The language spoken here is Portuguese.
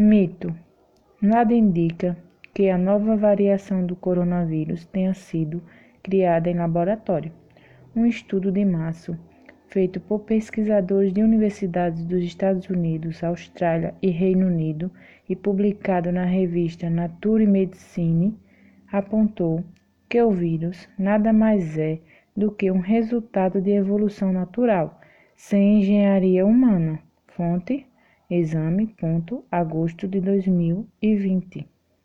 Mito: Nada indica que a nova variação do coronavírus tenha sido criada em laboratório. Um estudo de março, feito por pesquisadores de universidades dos Estados Unidos, Austrália e Reino Unido e publicado na revista Nature Medicine, apontou que o vírus nada mais é do que um resultado de evolução natural, sem engenharia humana. Fonte: exame. Agosto de 2020.